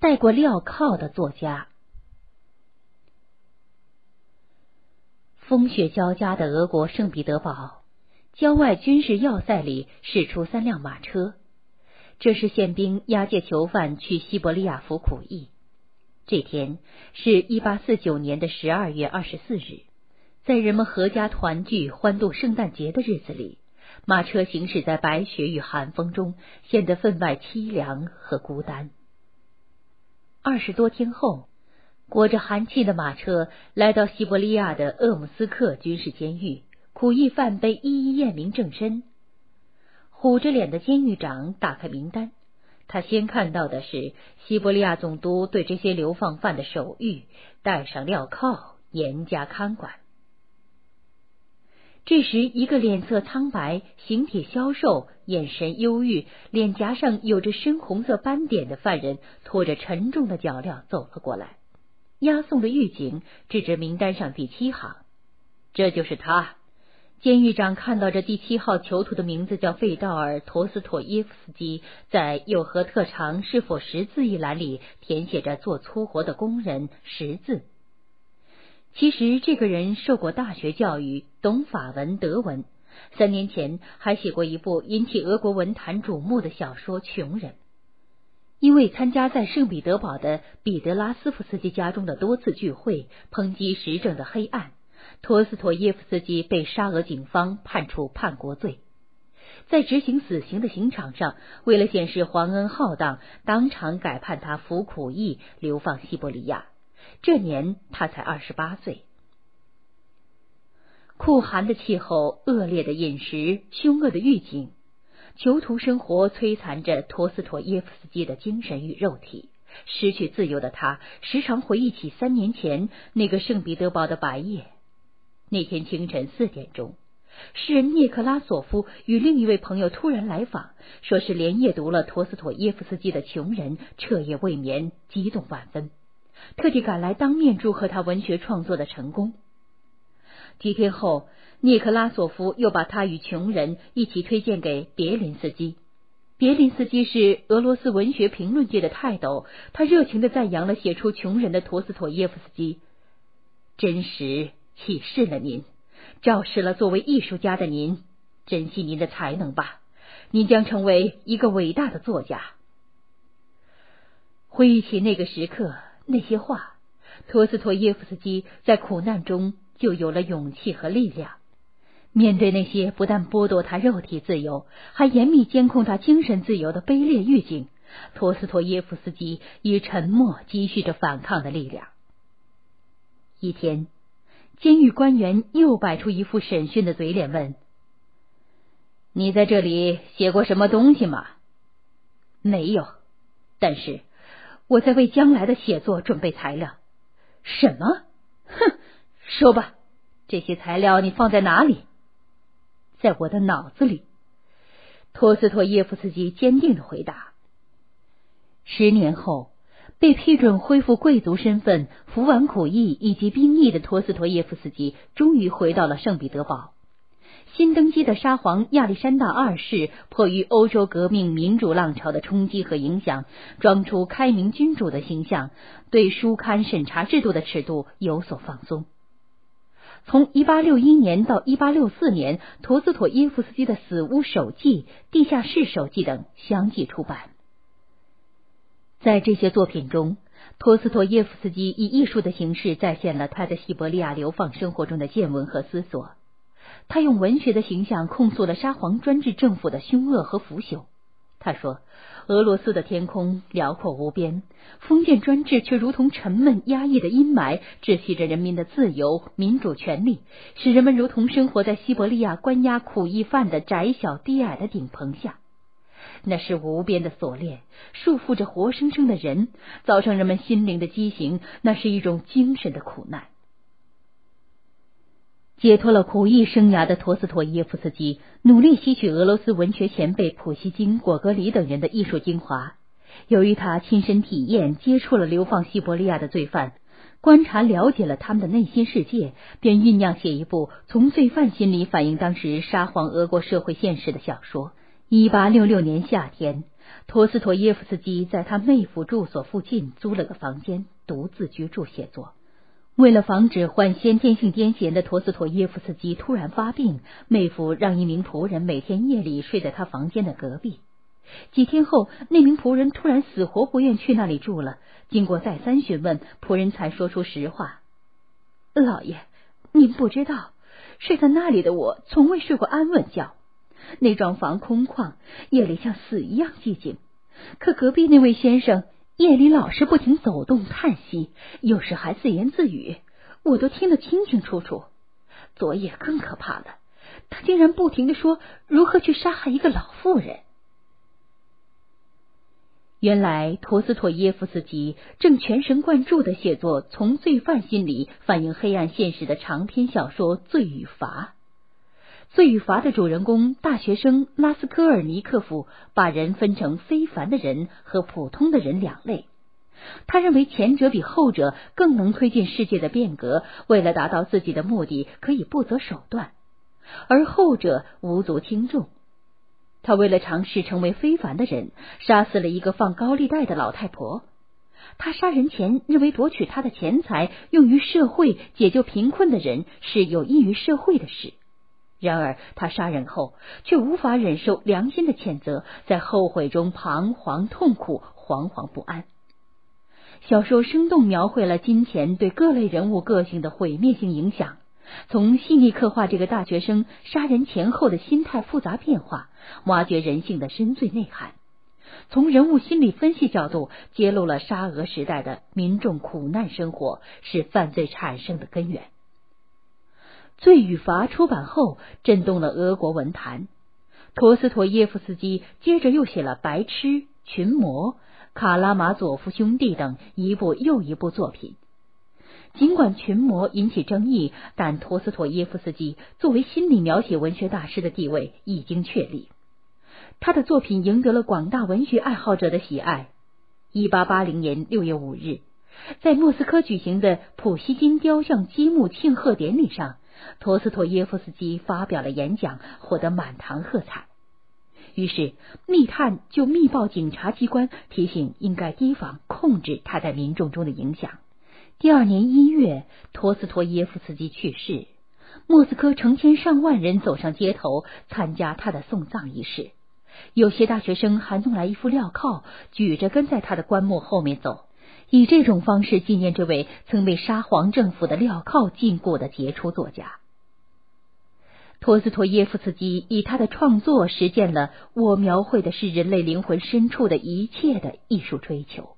戴过镣铐的作家。风雪交加的俄国圣彼得堡郊外军事要塞里驶出三辆马车，这是宪兵押解囚犯去西伯利亚服苦役。这天是一八四九年的十二月二十四日，在人们阖家团聚、欢度圣诞节的日子里，马车行驶在白雪与寒风中，显得分外凄凉和孤单。十多天后。裹着寒气的马车来到西伯利亚的鄂姆斯克军事监狱，苦役犯被一一验明正身。虎着脸的监狱长打开名单，他先看到的是西伯利亚总督对这些流放犯的手谕，戴上镣铐，严加看管。这时，一个脸色苍白、形体消瘦、眼神忧郁、脸颊上有着深红色斑点的犯人，拖着沉重的脚镣走了过来。押送的狱警指着名单上第七行，这就是他。监狱长看到这第七号囚徒的名字叫费道尔·陀斯妥耶夫斯基，在有何特长、是否识字一栏里填写着做粗活的工人识字。其实这个人受过大学教育，懂法文、德文，三年前还写过一部引起俄国文坛瞩目的小说《穷人》。因为参加在圣彼得堡的彼得拉斯夫斯基家中的多次聚会，抨击时政的黑暗，托斯托耶夫斯基被沙俄警方判处叛国罪。在执行死刑的刑场上，为了显示皇恩浩荡，当场改判他服苦役，流放西伯利亚。这年他才二十八岁。酷寒的气候、恶劣的饮食、凶恶的狱警。囚徒生活摧残着托斯妥耶夫斯基的精神与肉体。失去自由的他，时常回忆起三年前那个圣彼得堡的白夜。那天清晨四点钟，诗人涅克拉索夫与另一位朋友突然来访，说是连夜读了托斯妥耶夫斯基的《穷人》，彻夜未眠，激动万分，特地赶来当面祝贺他文学创作的成功。几天后。涅克拉索夫又把他与穷人一起推荐给别林斯基。别林斯基是俄罗斯文学评论界的泰斗，他热情的赞扬了写出《穷人》的陀思妥耶夫斯基，真实启示了您，昭示了作为艺术家的您，珍惜您的才能吧，您将成为一个伟大的作家。回忆起那个时刻，那些话，陀思妥耶夫斯基在苦难中就有了勇气和力量。面对那些不但剥夺他肉体自由，还严密监控他精神自由的卑劣狱警，托斯托耶夫斯基以沉默积蓄着反抗的力量。一天，监狱官员又摆出一副审讯的嘴脸，问：“你在这里写过什么东西吗？”“没有，但是我在为将来的写作准备材料。”“什么？哼，说吧，这些材料你放在哪里？”在我的脑子里，托斯托耶夫斯基坚定的回答。十年后，被批准恢复贵族身份、服完苦役以及兵役的托斯托耶夫斯基，终于回到了圣彼得堡。新登基的沙皇亚历山大二世，迫于欧洲革命民主浪潮的冲击和影响，装出开明君主的形象，对书刊审查制度的尺度有所放松。从一八六一年到一八六四年，陀思妥耶夫斯基的《死屋手记》《地下室手记》等相继出版。在这些作品中，陀思妥耶夫斯基以艺术的形式再现了他在西伯利亚流放生活中的见闻和思索。他用文学的形象控诉了沙皇专制政府的凶恶和腐朽。他说。俄罗斯的天空辽阔无边，封建专制却如同沉闷压抑的阴霾，窒息着人民的自由民主权利，使人们如同生活在西伯利亚关押苦役犯的窄小低矮的顶棚下。那是无边的锁链，束缚着活生生的人，造成人们心灵的畸形。那是一种精神的苦难。解脱了苦役生涯的陀思妥耶夫斯基，努力吸取俄罗斯文学前辈普希金、果戈里等人的艺术精华。由于他亲身体验、接触了流放西伯利亚的罪犯，观察了解了他们的内心世界，便酝酿写一部从罪犯心里反映当时沙皇俄国社会现实的小说。一八六六年夏天，陀思妥耶夫斯基在他妹夫住所附近租了个房间，独自居住写作。为了防止患先天性癫痫的陀思妥耶夫斯基突然发病，妹夫让一名仆人每天夜里睡在他房间的隔壁。几天后，那名仆人突然死活不愿去那里住了。经过再三询问，仆人才说出实话：“老爷，您不知道，睡在那里的我从未睡过安稳觉。那幢房空旷，夜里像死一样寂静。可隔壁那位先生……”夜里老是不停走动、叹息，有时还自言自语，我都听得清清楚楚。昨夜更可怕了，他竟然不停的说如何去杀害一个老妇人。原来陀思妥耶夫斯基正全神贯注的写作从罪犯心理反映黑暗现实的长篇小说《罪与罚》。《罪与罚》的主人公大学生拉斯科尔尼克夫把人分成非凡的人和普通的人两类。他认为前者比后者更能推进世界的变革，为了达到自己的目的可以不择手段；而后者无足轻重。他为了尝试成为非凡的人，杀死了一个放高利贷的老太婆。他杀人前认为夺取他的钱财用于社会解救贫困的人是有益于社会的事。然而，他杀人后却无法忍受良心的谴责，在后悔中彷徨痛苦、惶惶不安。小说生动描绘了金钱对各类人物个性的毁灭性影响，从细腻刻画这个大学生杀人前后的心态复杂变化，挖掘人性的深邃内涵；从人物心理分析角度揭露了沙俄时代的民众苦难生活是犯罪产生的根源。《罪与罚》出版后，震动了俄国文坛。陀思妥耶夫斯基接着又写了《白痴》《群魔》《卡拉马佐夫兄弟》等一部又一部作品。尽管《群魔》引起争议，但陀思妥耶夫斯基作为心理描写文学大师的地位已经确立。他的作品赢得了广大文学爱好者的喜爱。一八八零年六月五日，在莫斯科举行的普希金雕像揭幕庆贺典礼上。陀思妥耶夫斯基发表了演讲，获得满堂喝彩。于是，密探就密报警察机关，提醒应该提防、控制他在民众中的影响。第二年一月，陀思妥耶夫斯基去世，莫斯科成千上万人走上街头参加他的送葬仪式。有些大学生还弄来一副镣铐，举着跟在他的棺木后面走。以这种方式纪念这位曾被沙皇政府的镣铐禁锢的杰出作家。托斯托耶夫斯基以他的创作实践了我描绘的是人类灵魂深处的一切的艺术追求。